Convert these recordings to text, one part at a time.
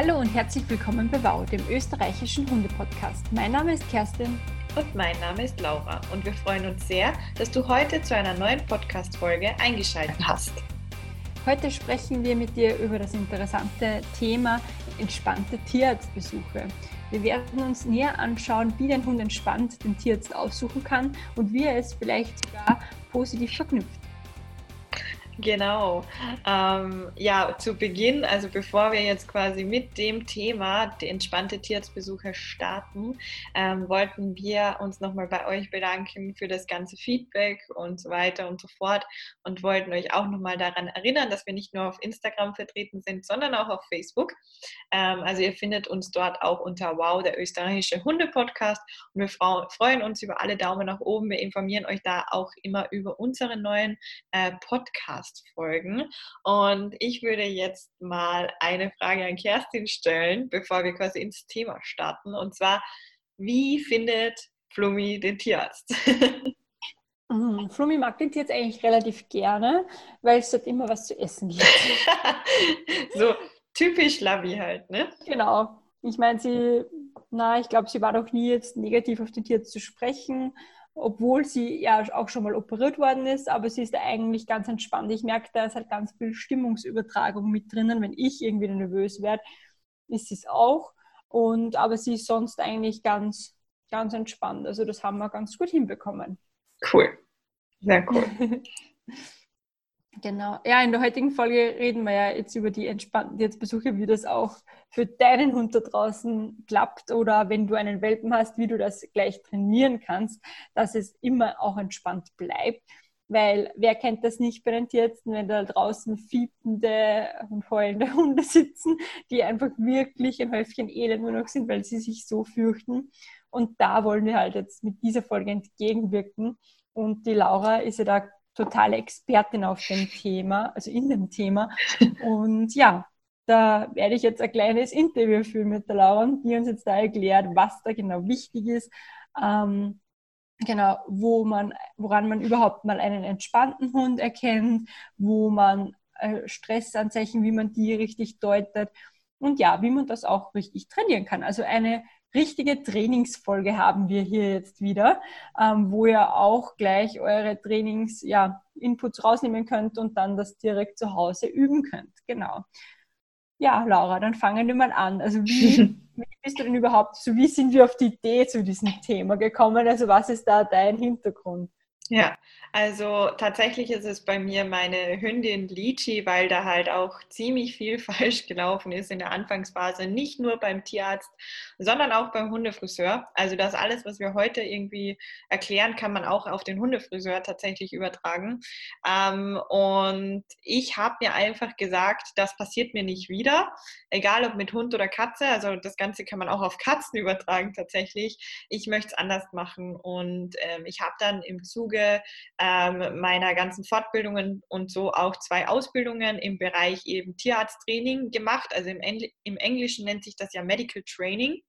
Hallo und herzlich willkommen bei WOW, dem österreichischen Hundepodcast. Mein Name ist Kerstin. Und mein Name ist Laura und wir freuen uns sehr, dass du heute zu einer neuen Podcast-Folge eingeschaltet hast. Heute sprechen wir mit dir über das interessante Thema entspannte Tierarztbesuche. Wir werden uns näher anschauen, wie dein Hund entspannt den Tierarzt aussuchen kann und wie er es vielleicht sogar positiv verknüpft. Genau. Ähm, ja, zu Beginn, also bevor wir jetzt quasi mit dem Thema die entspannte Tierarztbesuche starten, ähm, wollten wir uns nochmal bei euch bedanken für das ganze Feedback und so weiter und so fort und wollten euch auch nochmal daran erinnern, dass wir nicht nur auf Instagram vertreten sind, sondern auch auf Facebook. Ähm, also ihr findet uns dort auch unter Wow, der österreichische Hunde-Podcast und wir freuen uns über alle Daumen nach oben. Wir informieren euch da auch immer über unsere neuen äh, Podcasts. Podcast-Folgen. Und ich würde jetzt mal eine Frage an Kerstin stellen, bevor wir quasi ins Thema starten. Und zwar, wie findet Flummi den Tierarzt? Mhm. Flummi mag den Tierarzt eigentlich relativ gerne, weil es dort immer was zu essen gibt. so typisch Lavi halt, ne? Genau. Ich meine, sie, na, ich glaube, sie war doch nie jetzt negativ auf den Tierarzt zu sprechen obwohl sie ja auch schon mal operiert worden ist, aber sie ist eigentlich ganz entspannt. Ich merke, da ist halt ganz viel Stimmungsübertragung mit drinnen. Wenn ich irgendwie nervös werde, ist sie es auch. Und, aber sie ist sonst eigentlich ganz, ganz entspannt. Also das haben wir ganz gut hinbekommen. Cool. Sehr cool. Genau. Ja, in der heutigen Folge reden wir ja jetzt über die entspannten Tierarztbesuche, wie das auch für deinen Hund da draußen klappt oder wenn du einen Welpen hast, wie du das gleich trainieren kannst, dass es immer auch entspannt bleibt. Weil wer kennt das nicht bei den Tierärzten, wenn da draußen fiepende und heulende Hunde sitzen, die einfach wirklich ein Häufchen Elend nur noch sind, weil sie sich so fürchten. Und da wollen wir halt jetzt mit dieser Folge entgegenwirken. Und die Laura ist ja da totale Expertin auf dem Thema, also in dem Thema. Und ja, da werde ich jetzt ein kleines Interview führen mit der Laura, die uns jetzt da erklärt, was da genau wichtig ist. Ähm, genau, wo man, woran man überhaupt mal einen entspannten Hund erkennt, wo man äh, Stressanzeichen, wie man die richtig deutet und ja, wie man das auch richtig trainieren kann. Also eine richtige Trainingsfolge haben wir hier jetzt wieder, ähm, wo ihr auch gleich eure Trainings, ja, Inputs rausnehmen könnt und dann das direkt zu Hause üben könnt. Genau. Ja, Laura, dann fangen wir mal an. Also wie, wie bist du denn überhaupt, so wie sind wir auf die Idee zu diesem Thema gekommen? Also was ist da dein Hintergrund? Ja, also tatsächlich ist es bei mir meine Hündin Lichi, weil da halt auch ziemlich viel falsch gelaufen ist in der Anfangsphase, nicht nur beim Tierarzt, sondern auch beim Hundefriseur. Also das alles, was wir heute irgendwie erklären, kann man auch auf den Hundefriseur tatsächlich übertragen. Ähm, und ich habe mir einfach gesagt, das passiert mir nicht wieder, egal ob mit Hund oder Katze. Also das Ganze kann man auch auf Katzen übertragen tatsächlich. Ich möchte es anders machen und ähm, ich habe dann im Zuge Zuge ähm, meiner ganzen Fortbildungen und so auch zwei Ausbildungen im Bereich eben Tierarzttraining gemacht. Also im, Engl im Englischen nennt sich das ja Medical Training.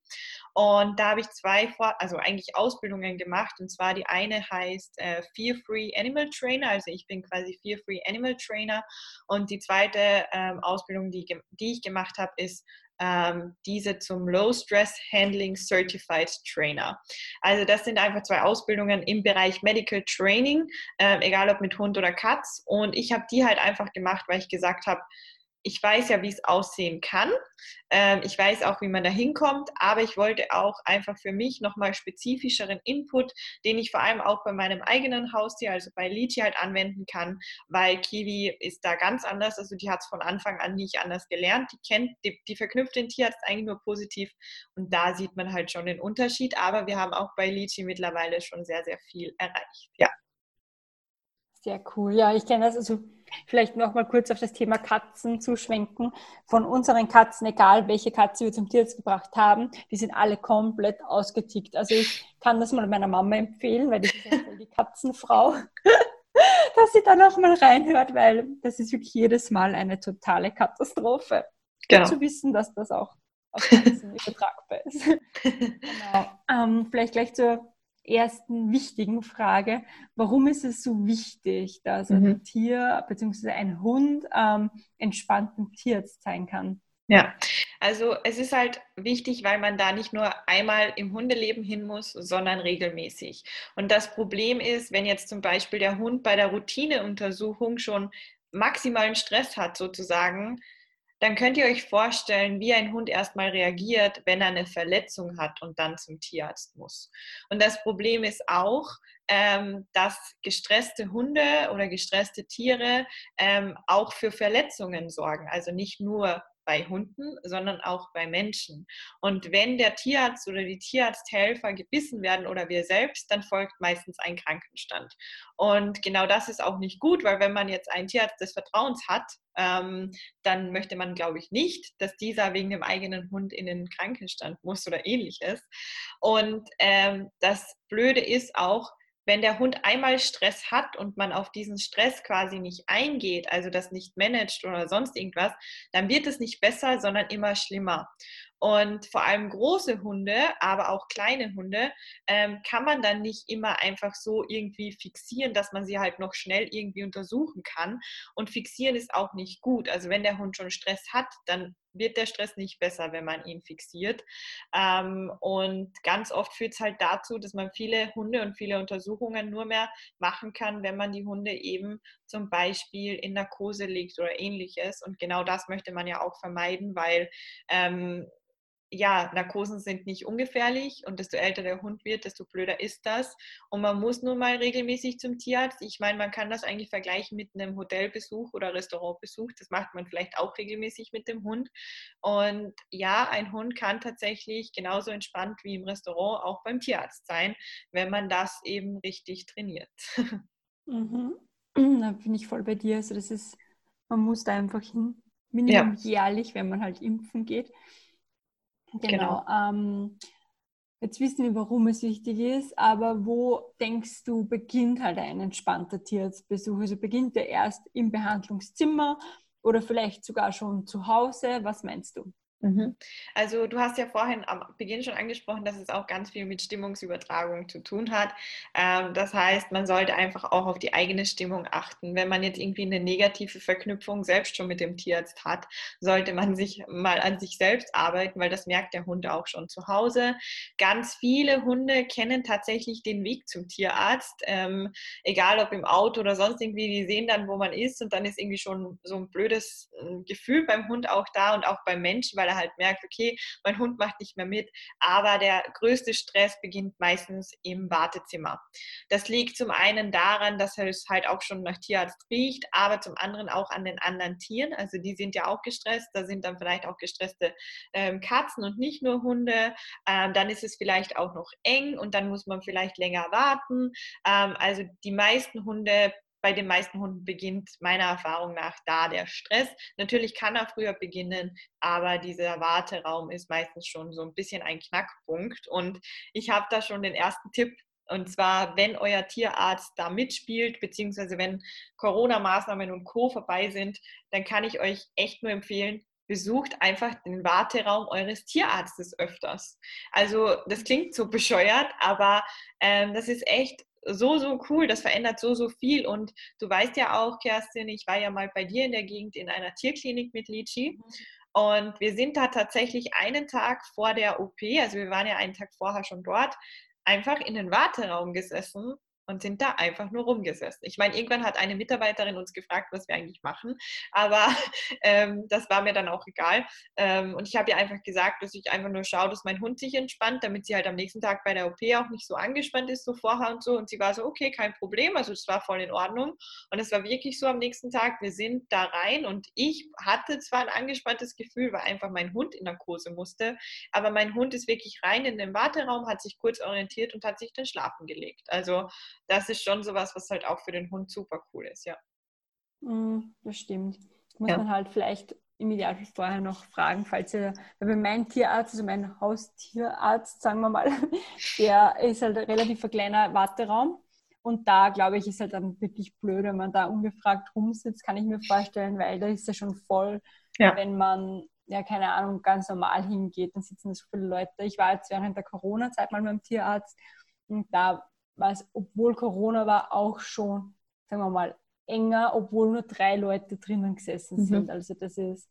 Und da habe ich zwei, also eigentlich Ausbildungen gemacht. Und zwar die eine heißt äh, Fear Free Animal Trainer. Also ich bin quasi Fear Free Animal Trainer. Und die zweite ähm, Ausbildung, die, die ich gemacht habe, ist ähm, diese zum Low Stress Handling Certified Trainer. Also das sind einfach zwei Ausbildungen im Bereich Medical Training, äh, egal ob mit Hund oder Katz. Und ich habe die halt einfach gemacht, weil ich gesagt habe, ich weiß ja, wie es aussehen kann. Ähm, ich weiß auch, wie man da hinkommt, aber ich wollte auch einfach für mich nochmal spezifischeren Input, den ich vor allem auch bei meinem eigenen Haustier, also bei Lichi halt anwenden kann, weil Kiwi ist da ganz anders. Also die hat es von Anfang an nicht anders gelernt. Die kennt, die, die verknüpft den Tierarzt eigentlich nur positiv und da sieht man halt schon den Unterschied. Aber wir haben auch bei Lichi mittlerweile schon sehr, sehr viel erreicht. Ja. Sehr cool. Ja, ich kenne das. Also vielleicht noch mal kurz auf das Thema Katzen zuschwenken. Von unseren Katzen, egal welche Katze wir zum Tierarzt gebracht haben, die sind alle komplett ausgetickt. Also ich kann das mal meiner Mama empfehlen, weil die ist ja die Katzenfrau, dass sie da noch mal reinhört, weil das ist wirklich jedes Mal eine totale Katastrophe. Genau. Zu wissen, dass das auch auf Katzen übertragbar ist. genau. Ähm, vielleicht gleich zur ersten wichtigen Frage. Warum ist es so wichtig, dass mhm. ein Tier bzw. ein Hund ähm, entspannt ein Tierarzt sein kann? Ja, also es ist halt wichtig, weil man da nicht nur einmal im Hundeleben hin muss, sondern regelmäßig. Und das Problem ist, wenn jetzt zum Beispiel der Hund bei der Routineuntersuchung schon maximalen Stress hat sozusagen, dann könnt ihr euch vorstellen, wie ein Hund erstmal reagiert, wenn er eine Verletzung hat und dann zum Tierarzt muss. Und das Problem ist auch, ähm, dass gestresste Hunde oder gestresste Tiere ähm, auch für Verletzungen sorgen. Also nicht nur bei Hunden, sondern auch bei Menschen. Und wenn der Tierarzt oder die Tierarzthelfer gebissen werden oder wir selbst, dann folgt meistens ein Krankenstand. Und genau das ist auch nicht gut, weil wenn man jetzt einen Tierarzt des Vertrauens hat, ähm, dann möchte man, glaube ich, nicht, dass dieser wegen dem eigenen Hund in den Krankenstand muss oder ähnliches. Und ähm, das Blöde ist auch, wenn der Hund einmal Stress hat und man auf diesen Stress quasi nicht eingeht, also das nicht managt oder sonst irgendwas, dann wird es nicht besser, sondern immer schlimmer. Und vor allem große Hunde, aber auch kleine Hunde, ähm, kann man dann nicht immer einfach so irgendwie fixieren, dass man sie halt noch schnell irgendwie untersuchen kann. Und fixieren ist auch nicht gut. Also wenn der Hund schon Stress hat, dann wird der Stress nicht besser, wenn man ihn fixiert. Ähm, und ganz oft führt es halt dazu, dass man viele Hunde und viele Untersuchungen nur mehr machen kann, wenn man die Hunde eben zum Beispiel in Narkose legt oder ähnliches. Und genau das möchte man ja auch vermeiden, weil ähm, ja, Narkosen sind nicht ungefährlich und desto älter der Hund wird, desto blöder ist das. Und man muss nun mal regelmäßig zum Tierarzt. Ich meine, man kann das eigentlich vergleichen mit einem Hotelbesuch oder Restaurantbesuch. Das macht man vielleicht auch regelmäßig mit dem Hund. Und ja, ein Hund kann tatsächlich genauso entspannt wie im Restaurant auch beim Tierarzt sein, wenn man das eben richtig trainiert. Mhm. Da bin ich voll bei dir. Also das ist, man muss da einfach hin. Minimum ja. jährlich, wenn man halt impfen geht. Genau. genau. Ähm, jetzt wissen wir, warum es wichtig ist, aber wo denkst du, beginnt halt ein entspannter Tierarztbesuch? Also beginnt er erst im Behandlungszimmer oder vielleicht sogar schon zu Hause? Was meinst du? Mhm. Also du hast ja vorhin am Beginn schon angesprochen, dass es auch ganz viel mit Stimmungsübertragung zu tun hat. Ähm, das heißt, man sollte einfach auch auf die eigene Stimmung achten. Wenn man jetzt irgendwie eine negative Verknüpfung selbst schon mit dem Tierarzt hat, sollte man sich mal an sich selbst arbeiten, weil das merkt der Hund auch schon zu Hause. Ganz viele Hunde kennen tatsächlich den Weg zum Tierarzt, ähm, egal ob im Auto oder sonst irgendwie, die sehen dann, wo man ist und dann ist irgendwie schon so ein blödes äh, Gefühl beim Hund auch da und auch beim Menschen, weil er halt merkt, okay, mein Hund macht nicht mehr mit. Aber der größte Stress beginnt meistens im Wartezimmer. Das liegt zum einen daran, dass es halt auch schon nach Tierarzt riecht, aber zum anderen auch an den anderen Tieren. Also die sind ja auch gestresst. Da sind dann vielleicht auch gestresste ähm, Katzen und nicht nur Hunde. Ähm, dann ist es vielleicht auch noch eng und dann muss man vielleicht länger warten. Ähm, also die meisten Hunde bei den meisten Hunden beginnt meiner Erfahrung nach da der Stress. Natürlich kann er früher beginnen, aber dieser Warteraum ist meistens schon so ein bisschen ein Knackpunkt. Und ich habe da schon den ersten Tipp. Und zwar, wenn euer Tierarzt da mitspielt, beziehungsweise wenn Corona-Maßnahmen und Co. vorbei sind, dann kann ich euch echt nur empfehlen, besucht einfach den Warteraum eures Tierarztes öfters. Also das klingt so bescheuert, aber ähm, das ist echt so, so cool, das verändert so, so viel. Und du weißt ja auch, Kerstin, ich war ja mal bei dir in der Gegend in einer Tierklinik mit Lichi. Mhm. Und wir sind da tatsächlich einen Tag vor der OP, also wir waren ja einen Tag vorher schon dort, einfach in den Warteraum gesessen und sind da einfach nur rumgesessen. Ich meine, irgendwann hat eine Mitarbeiterin uns gefragt, was wir eigentlich machen, aber ähm, das war mir dann auch egal. Ähm, und ich habe ihr einfach gesagt, dass ich einfach nur schaue, dass mein Hund sich entspannt, damit sie halt am nächsten Tag bei der OP auch nicht so angespannt ist, so vorher und so. Und sie war so, okay, kein Problem, also es war voll in Ordnung. Und es war wirklich so am nächsten Tag, wir sind da rein und ich hatte zwar ein angespanntes Gefühl, weil einfach mein Hund in Narkose musste, aber mein Hund ist wirklich rein in den Warteraum, hat sich kurz orientiert und hat sich dann schlafen gelegt. Also das ist schon sowas, was halt auch für den Hund super cool ist, ja. Mm, das stimmt. Muss ja. man halt vielleicht im Idealfall vorher noch fragen, falls ihr, weil mein Tierarzt, also mein Haustierarzt, sagen wir mal, der ist halt relativ ein kleiner Warteraum. Und da, glaube ich, ist halt dann wirklich blöd, wenn man da ungefragt rumsitzt, kann ich mir vorstellen, weil da ist ja schon voll, ja. wenn man, ja, keine Ahnung, ganz normal hingeht, dann sitzen da so viele Leute. Ich war jetzt während der Corona-Zeit mal beim Tierarzt und da war es, obwohl Corona war, auch schon, sagen wir mal, enger, obwohl nur drei Leute drinnen gesessen mhm. sind. Also das ist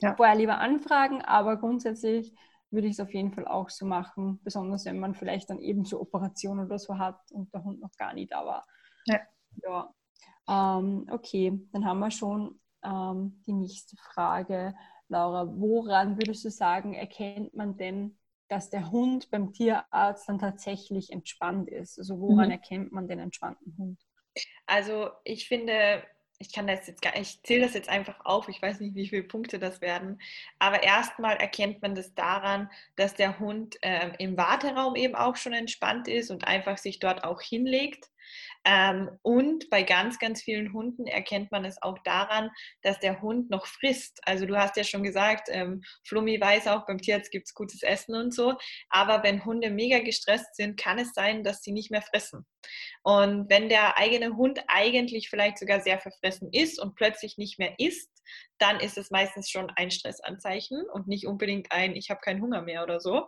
ja. vorher lieber anfragen, aber grundsätzlich würde ich es auf jeden Fall auch so machen, besonders wenn man vielleicht dann eben so Operationen oder so hat und der Hund noch gar nicht da war. Ja. ja. Ähm, okay, dann haben wir schon ähm, die nächste Frage. Laura, woran würdest du sagen, erkennt man denn, dass der Hund beim Tierarzt dann tatsächlich entspannt ist? Also woran mhm. erkennt man den entspannten Hund? Also ich finde, ich kann das jetzt gar ich zähle das jetzt einfach auf, ich weiß nicht, wie viele Punkte das werden, aber erstmal erkennt man das daran, dass der Hund äh, im Warteraum eben auch schon entspannt ist und einfach sich dort auch hinlegt. Ähm, und bei ganz, ganz vielen Hunden erkennt man es auch daran, dass der Hund noch frisst. Also du hast ja schon gesagt, ähm, Flummi weiß auch, beim Tierarzt gibt es gutes Essen und so. Aber wenn Hunde mega gestresst sind, kann es sein, dass sie nicht mehr fressen. Und wenn der eigene Hund eigentlich vielleicht sogar sehr verfressen ist und plötzlich nicht mehr isst, dann ist es meistens schon ein Stressanzeichen und nicht unbedingt ein, ich habe keinen Hunger mehr oder so.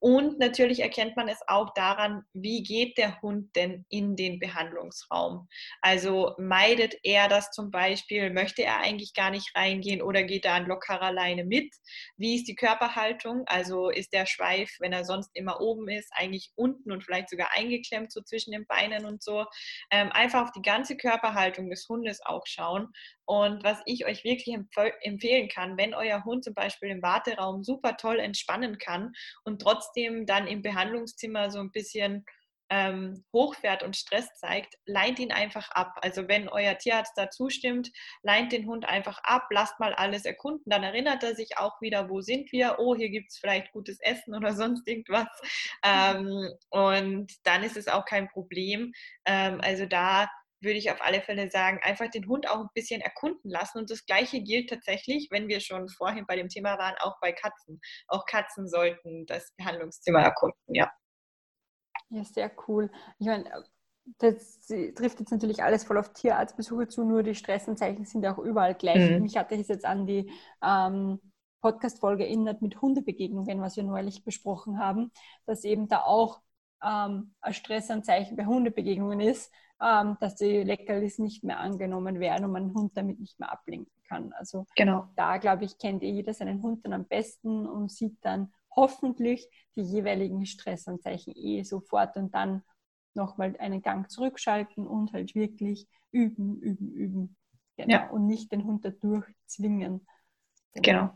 Und natürlich erkennt man es auch daran, wie geht der Hund denn in den Behandlungsraum. Also meidet er das zum Beispiel, möchte er eigentlich gar nicht reingehen oder geht er an lockerer Leine mit? Wie ist die Körperhaltung? Also ist der Schweif, wenn er sonst immer oben ist, eigentlich unten und vielleicht sogar eingeklemmt so zwischen den Beinen und so. Ähm, einfach auf die ganze Körperhaltung des Hundes auch schauen. Und was ich euch wirklich empfehlen kann, wenn euer Hund zum Beispiel im Warteraum super toll entspannen kann und trotzdem dann im Behandlungszimmer so ein bisschen ähm, hochfährt und Stress zeigt, leint ihn einfach ab. Also wenn euer Tierarzt da zustimmt, leint den Hund einfach ab, lasst mal alles erkunden, dann erinnert er sich auch wieder, wo sind wir, oh, hier gibt es vielleicht gutes Essen oder sonst irgendwas. Ähm, und dann ist es auch kein Problem. Ähm, also da würde ich auf alle Fälle sagen, einfach den Hund auch ein bisschen erkunden lassen. Und das Gleiche gilt tatsächlich, wenn wir schon vorhin bei dem Thema waren, auch bei Katzen. Auch Katzen sollten das Behandlungszimmer erkunden, ja. Ja, sehr cool. Ich meine, das trifft jetzt natürlich alles voll auf Tierarztbesuche zu, nur die Stressanzeichen sind auch überall gleich. Mhm. Mich hatte ich jetzt an die ähm, Podcast-Folge erinnert mit Hundebegegnungen, was wir neulich besprochen haben, dass eben da auch ähm, ein Stressanzeichen bei Hundebegegnungen ist, ähm, dass die Leckerlis nicht mehr angenommen werden und man den Hund damit nicht mehr ablenken kann. Also genau. da, glaube ich, kennt eh jeder seinen Hund dann am besten und sieht dann hoffentlich die jeweiligen Stressanzeichen eh sofort und dann nochmal einen Gang zurückschalten und halt wirklich üben, üben, üben. Genau. Ja. Und nicht den Hund dadurch zwingen. Genau.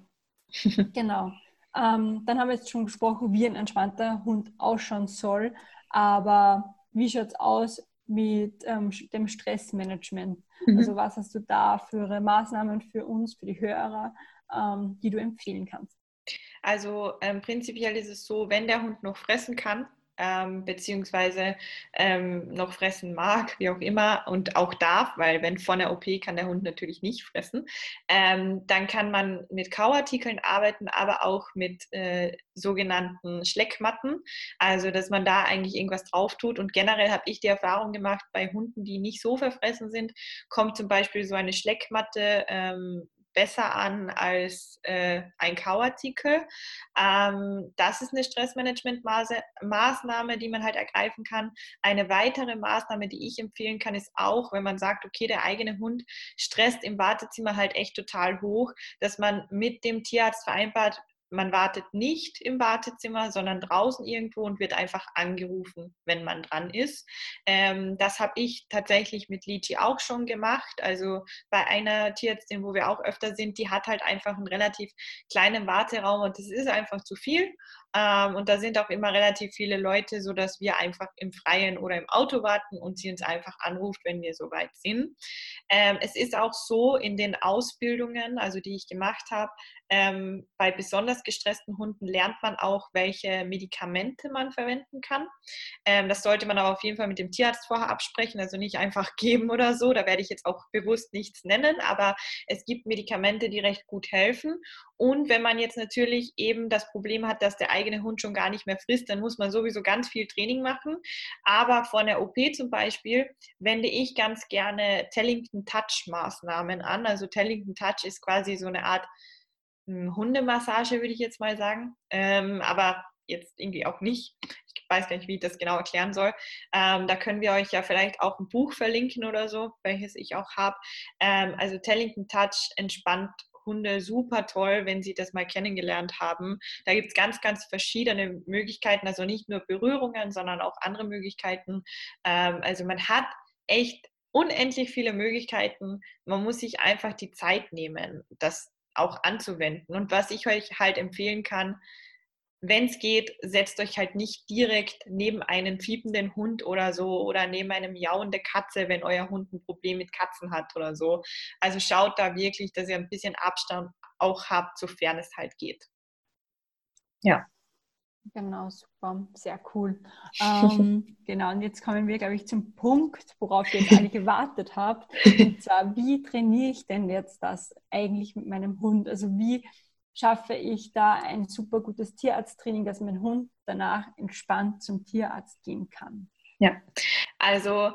Genau. genau. Ähm, dann haben wir jetzt schon gesprochen, wie ein entspannter Hund ausschauen soll. Aber wie schaut es aus mit ähm, dem Stressmanagement? Mhm. Also was hast du da für Maßnahmen für uns, für die Hörer, ähm, die du empfehlen kannst? Also ähm, prinzipiell ist es so, wenn der Hund noch fressen kann, ähm, beziehungsweise ähm, noch fressen mag, wie auch immer, und auch darf, weil wenn vor der OP kann der Hund natürlich nicht fressen, ähm, dann kann man mit Kauartikeln arbeiten, aber auch mit äh, sogenannten Schleckmatten, also dass man da eigentlich irgendwas drauf tut. Und generell habe ich die Erfahrung gemacht, bei Hunden, die nicht so verfressen sind, kommt zum Beispiel so eine Schleckmatte ähm, besser an als äh, ein Kauartikel. Ähm, das ist eine Stressmanagement-Maßnahme, die man halt ergreifen kann. Eine weitere Maßnahme, die ich empfehlen kann, ist auch, wenn man sagt, okay, der eigene Hund stresst im Wartezimmer halt echt total hoch, dass man mit dem Tierarzt vereinbart, man wartet nicht im Wartezimmer, sondern draußen irgendwo und wird einfach angerufen, wenn man dran ist. Ähm, das habe ich tatsächlich mit Liti auch schon gemacht. Also bei einer Tierärztin, wo wir auch öfter sind, die hat halt einfach einen relativ kleinen Warteraum und das ist einfach zu viel. Ähm, und da sind auch immer relativ viele Leute, sodass wir einfach im Freien oder im Auto warten und sie uns einfach anruft, wenn wir soweit sind. Ähm, es ist auch so in den Ausbildungen, also die ich gemacht habe, ähm, bei besonders gestressten Hunden lernt man auch, welche Medikamente man verwenden kann. Ähm, das sollte man aber auf jeden Fall mit dem Tierarzt vorher absprechen, also nicht einfach geben oder so. Da werde ich jetzt auch bewusst nichts nennen, aber es gibt Medikamente, die recht gut helfen. Und wenn man jetzt natürlich eben das Problem hat, dass der eigene Hund schon gar nicht mehr frisst, dann muss man sowieso ganz viel Training machen. Aber vor einer OP zum Beispiel wende ich ganz gerne Tellington Touch Maßnahmen an. Also Tellington Touch ist quasi so eine Art hm, Hundemassage, würde ich jetzt mal sagen. Ähm, aber jetzt irgendwie auch nicht. Ich weiß gar nicht, wie ich das genau erklären soll. Ähm, da können wir euch ja vielleicht auch ein Buch verlinken oder so, welches ich auch habe. Ähm, also Tellington Touch entspannt Hunde super toll, wenn sie das mal kennengelernt haben. Da gibt es ganz, ganz verschiedene Möglichkeiten, also nicht nur Berührungen, sondern auch andere Möglichkeiten. Ähm, also man hat echt unendlich viele Möglichkeiten. Man muss sich einfach die Zeit nehmen, das auch anzuwenden. Und was ich euch halt empfehlen kann, wenn es geht, setzt euch halt nicht direkt neben einen fiependen Hund oder so oder neben eine miauende Katze, wenn euer Hund ein Problem mit Katzen hat oder so. Also schaut da wirklich, dass ihr ein bisschen Abstand auch habt, sofern es halt geht. Ja. Genau, super, sehr cool. Ähm, genau, und jetzt kommen wir, glaube ich, zum Punkt, worauf ihr jetzt alle gewartet habt. Und zwar, wie trainiere ich denn jetzt das eigentlich mit meinem Hund? Also wie schaffe ich da ein super gutes Tierarzttraining, dass mein Hund danach entspannt zum Tierarzt gehen kann? Ja, also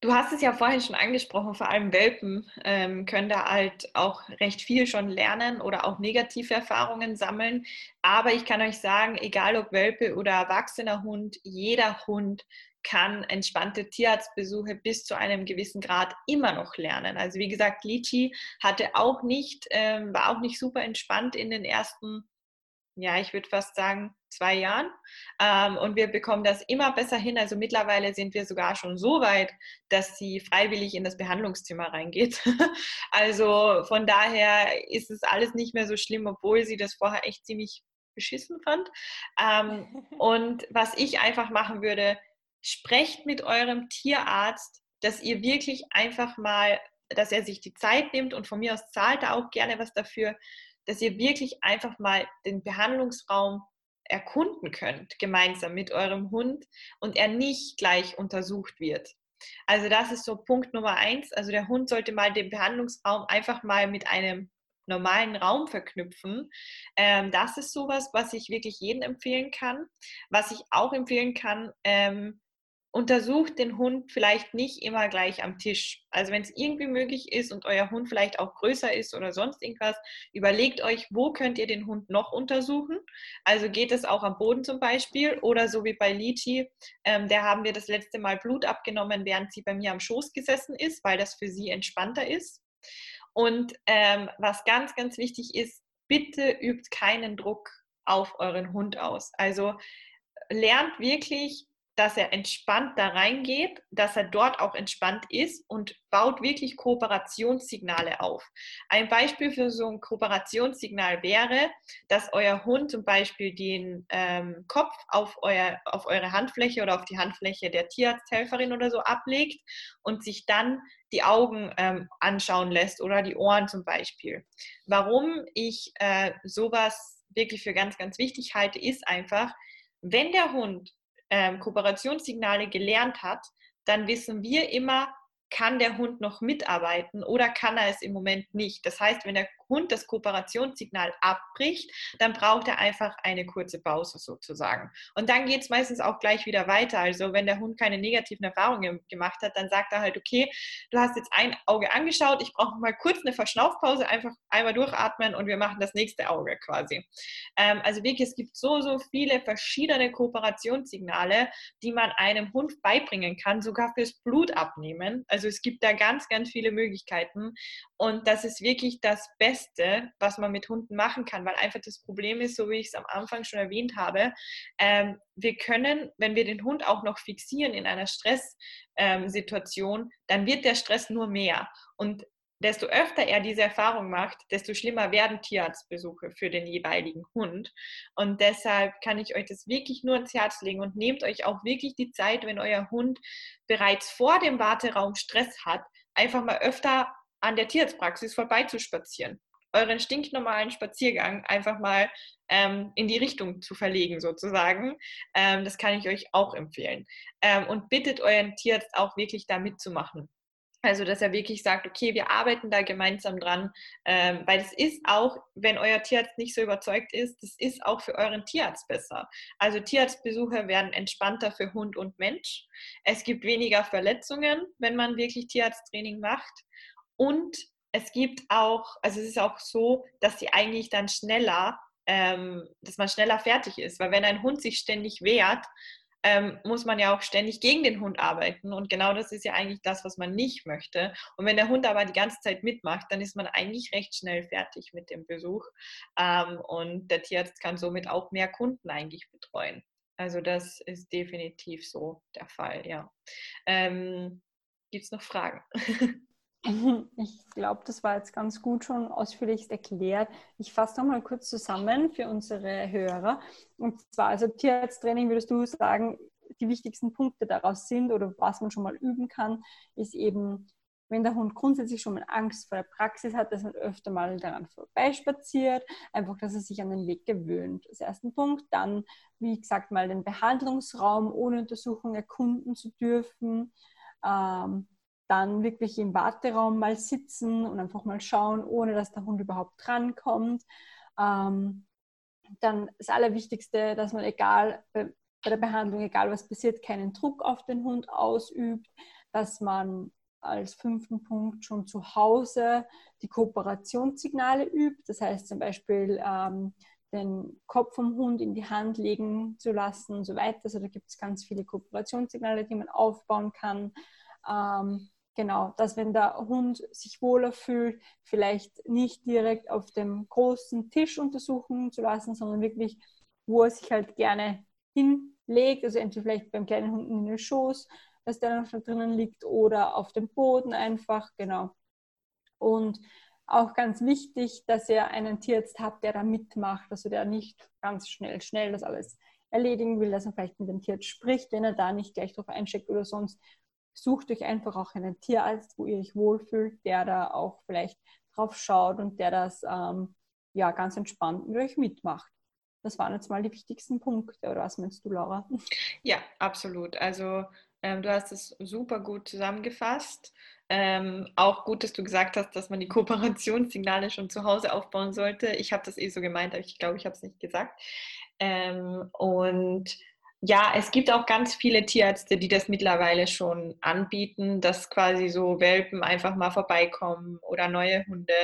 du hast es ja vorhin schon angesprochen, vor allem Welpen ähm, können da halt auch recht viel schon lernen oder auch negative Erfahrungen sammeln. Aber ich kann euch sagen, egal ob Welpe oder erwachsener Hund, jeder Hund kann entspannte Tierarztbesuche bis zu einem gewissen Grad immer noch lernen. Also wie gesagt, Lichi hatte auch nicht, ähm, war auch nicht super entspannt in den ersten, ja, ich würde fast sagen, zwei Jahren. Ähm, und wir bekommen das immer besser hin. Also mittlerweile sind wir sogar schon so weit, dass sie freiwillig in das Behandlungszimmer reingeht. also von daher ist es alles nicht mehr so schlimm, obwohl sie das vorher echt ziemlich beschissen fand. Ähm, und was ich einfach machen würde, sprecht mit eurem Tierarzt, dass ihr wirklich einfach mal, dass er sich die Zeit nimmt und von mir aus zahlt er auch gerne was dafür, dass ihr wirklich einfach mal den Behandlungsraum erkunden könnt, gemeinsam mit eurem Hund und er nicht gleich untersucht wird. Also das ist so Punkt Nummer eins. Also der Hund sollte mal den Behandlungsraum einfach mal mit einem normalen Raum verknüpfen. Ähm, das ist sowas, was ich wirklich jedem empfehlen kann. Was ich auch empfehlen kann, ähm, untersucht den Hund vielleicht nicht immer gleich am Tisch. Also wenn es irgendwie möglich ist und euer Hund vielleicht auch größer ist oder sonst irgendwas, überlegt euch, wo könnt ihr den Hund noch untersuchen. Also geht es auch am Boden zum Beispiel oder so wie bei Lichi, ähm, der haben wir das letzte Mal Blut abgenommen, während sie bei mir am Schoß gesessen ist, weil das für sie entspannter ist. Und ähm, was ganz, ganz wichtig ist, bitte übt keinen Druck auf euren Hund aus. Also lernt wirklich dass er entspannt da reingeht, dass er dort auch entspannt ist und baut wirklich Kooperationssignale auf. Ein Beispiel für so ein Kooperationssignal wäre, dass euer Hund zum Beispiel den ähm, Kopf auf, euer, auf eure Handfläche oder auf die Handfläche der Tierarzthelferin oder so ablegt und sich dann die Augen ähm, anschauen lässt oder die Ohren zum Beispiel. Warum ich äh, sowas wirklich für ganz, ganz wichtig halte, ist einfach, wenn der Hund ähm, Kooperationssignale gelernt hat, dann wissen wir immer, kann der Hund noch mitarbeiten oder kann er es im Moment nicht. Das heißt, wenn der Hund das Kooperationssignal abbricht, dann braucht er einfach eine kurze Pause sozusagen. Und dann geht es meistens auch gleich wieder weiter. Also wenn der Hund keine negativen Erfahrungen gemacht hat, dann sagt er halt, okay, du hast jetzt ein Auge angeschaut, ich brauche mal kurz eine Verschnaufpause, einfach einmal durchatmen und wir machen das nächste Auge quasi. Ähm, also wirklich, es gibt so, so viele verschiedene Kooperationssignale, die man einem Hund beibringen kann, sogar fürs Blut abnehmen. Also es gibt da ganz, ganz viele Möglichkeiten und das ist wirklich das Beste, was man mit Hunden machen kann, weil einfach das Problem ist, so wie ich es am Anfang schon erwähnt habe, ähm, wir können, wenn wir den Hund auch noch fixieren in einer Stresssituation, ähm, dann wird der Stress nur mehr. Und desto öfter er diese Erfahrung macht, desto schlimmer werden Tierarztbesuche für den jeweiligen Hund. Und deshalb kann ich euch das wirklich nur ins Herz legen und nehmt euch auch wirklich die Zeit, wenn euer Hund bereits vor dem Warteraum Stress hat, einfach mal öfter an der Tierarztpraxis vorbeizuspazieren. Euren stinknormalen Spaziergang einfach mal ähm, in die Richtung zu verlegen, sozusagen. Ähm, das kann ich euch auch empfehlen. Ähm, und bittet euren Tierarzt auch wirklich da mitzumachen. Also, dass er wirklich sagt, okay, wir arbeiten da gemeinsam dran, ähm, weil es ist auch, wenn euer Tierarzt nicht so überzeugt ist, das ist auch für euren Tierarzt besser. Also Tierarztbesuche werden entspannter für Hund und Mensch. Es gibt weniger Verletzungen, wenn man wirklich Tierarzttraining macht. Und es gibt auch, also es ist auch so, dass sie eigentlich dann schneller, ähm, dass man schneller fertig ist. Weil wenn ein Hund sich ständig wehrt, ähm, muss man ja auch ständig gegen den Hund arbeiten. Und genau das ist ja eigentlich das, was man nicht möchte. Und wenn der Hund aber die ganze Zeit mitmacht, dann ist man eigentlich recht schnell fertig mit dem Besuch. Ähm, und der Tierarzt kann somit auch mehr Kunden eigentlich betreuen. Also das ist definitiv so der Fall, ja. Ähm, Gibt es noch Fragen? Ich glaube, das war jetzt ganz gut schon ausführlich erklärt. Ich fasse noch mal kurz zusammen für unsere Hörer. Und zwar, also Tierarzttraining, würdest du sagen, die wichtigsten Punkte daraus sind oder was man schon mal üben kann, ist eben, wenn der Hund grundsätzlich schon mal Angst vor der Praxis hat, dass man öfter mal daran vorbeispaziert, einfach, dass er sich an den Weg gewöhnt. Das erste Punkt. Dann, wie gesagt, mal den Behandlungsraum ohne Untersuchung erkunden zu dürfen. Ähm, dann wirklich im Warteraum mal sitzen und einfach mal schauen, ohne dass der Hund überhaupt drankommt. Ähm, dann das Allerwichtigste, dass man egal bei, der Behandlung, egal was passiert, keinen Druck auf den Hund ausübt, dass man als fünften Punkt schon zu Hause die Kooperationssignale übt. Das heißt zum Beispiel ähm, den Kopf vom Hund in die Hand legen zu lassen und so weiter. Also da gibt es ganz viele Kooperationssignale, die man aufbauen kann. Ähm, genau, dass wenn der Hund sich wohler fühlt, vielleicht nicht direkt auf dem großen Tisch untersuchen zu lassen, sondern wirklich, wo er sich halt gerne hinlegt, also entweder vielleicht beim kleinen Hund in den Schoß, dass der noch drinnen liegt oder auf dem Boden einfach, genau. Und auch ganz wichtig, dass ihr einen Tierarzt habt, der da mitmacht, also der nicht ganz schnell, schnell das alles erledigen will, dass er vielleicht mit dem Tierarzt spricht, wenn er da nicht gleich drauf einsteckt oder sonst sucht euch einfach auch einen Tierarzt, wo ihr euch wohlfühlt, der da auch vielleicht drauf schaut und der das ähm, ja ganz entspannt mit euch mitmacht. Das waren jetzt mal die wichtigsten Punkte, oder was meinst du, Laura? Ja, absolut. Also ähm, du hast es super gut zusammengefasst. Ähm, auch gut, dass du gesagt hast, dass man die Kooperationssignale schon zu Hause aufbauen sollte. Ich habe das eh so gemeint, aber ich glaube, ich habe es nicht gesagt. Ähm, und ja, es gibt auch ganz viele Tierärzte, die das mittlerweile schon anbieten, dass quasi so Welpen einfach mal vorbeikommen oder neue Hunde.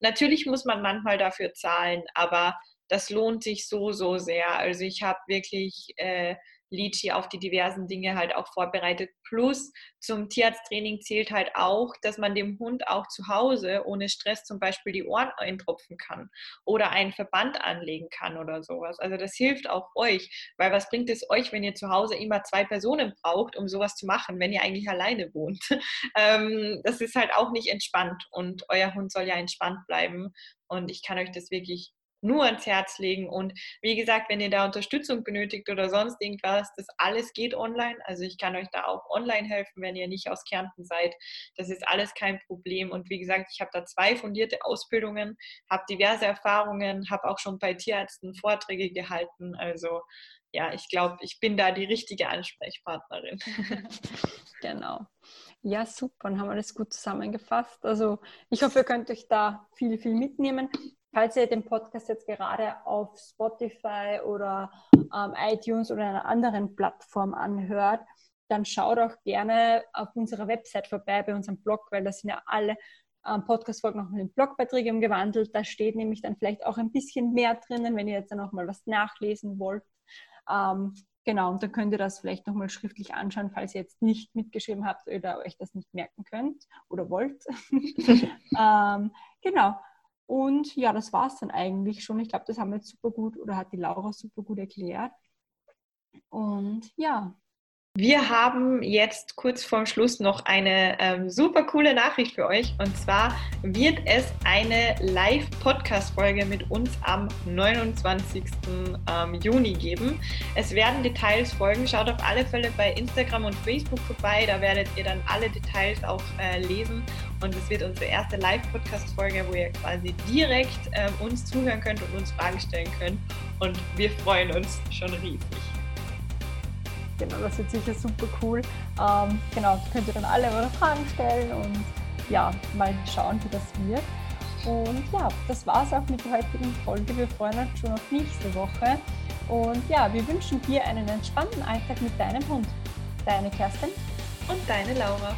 Natürlich muss man manchmal dafür zahlen, aber das lohnt sich so, so sehr. Also ich habe wirklich äh, Lichi auf die diversen Dinge halt auch vorbereitet. Plus zum Tierarzttraining zählt halt auch, dass man dem Hund auch zu Hause ohne Stress zum Beispiel die Ohren eintropfen kann oder einen Verband anlegen kann oder sowas. Also das hilft auch euch, weil was bringt es euch, wenn ihr zu Hause immer zwei Personen braucht, um sowas zu machen, wenn ihr eigentlich alleine wohnt? ähm, das ist halt auch nicht entspannt und euer Hund soll ja entspannt bleiben. Und ich kann euch das wirklich nur ans Herz legen. Und wie gesagt, wenn ihr da Unterstützung benötigt oder sonst irgendwas, das alles geht online. Also ich kann euch da auch online helfen, wenn ihr nicht aus Kärnten seid. Das ist alles kein Problem. Und wie gesagt, ich habe da zwei fundierte Ausbildungen, habe diverse Erfahrungen, habe auch schon bei Tierärzten Vorträge gehalten. Also ja, ich glaube, ich bin da die richtige Ansprechpartnerin. genau. Ja, super. Dann haben wir das gut zusammengefasst. Also ich hoffe, ihr könnt euch da viel, viel mitnehmen. Falls ihr den Podcast jetzt gerade auf Spotify oder ähm, iTunes oder einer anderen Plattform anhört, dann schaut auch gerne auf unserer Website vorbei, bei unserem Blog, weil da sind ja alle ähm, Podcast-Folgen noch in Blogbeiträge umgewandelt. Da steht nämlich dann vielleicht auch ein bisschen mehr drinnen, wenn ihr jetzt dann noch mal was nachlesen wollt. Ähm, genau, und dann könnt ihr das vielleicht noch mal schriftlich anschauen, falls ihr jetzt nicht mitgeschrieben habt oder euch das nicht merken könnt oder wollt. ähm, genau. Und ja, das war es dann eigentlich schon. Ich glaube, das haben wir jetzt super gut oder hat die Laura super gut erklärt. Und ja, wir haben jetzt kurz vorm Schluss noch eine ähm, super coole Nachricht für euch. Und zwar wird es eine Live-Podcast-Folge mit uns am 29. Ähm, Juni geben. Es werden Details folgen. Schaut auf alle Fälle bei Instagram und Facebook vorbei. Da werdet ihr dann alle Details auch äh, lesen. Und es wird unsere erste Live-Podcast-Folge, wo ihr quasi direkt ähm, uns zuhören könnt und uns Fragen stellen könnt. Und wir freuen uns schon riesig. Genau, das wird sicher super cool. Ähm, genau, könnt ihr dann alle eure Fragen stellen und ja, mal schauen, wie das wird. Und ja, das war es auch mit der heutigen Folge. Wir freuen uns schon auf nächste Woche. Und ja, wir wünschen dir einen entspannten Alltag mit deinem Hund. Deine Kerstin und deine Laura.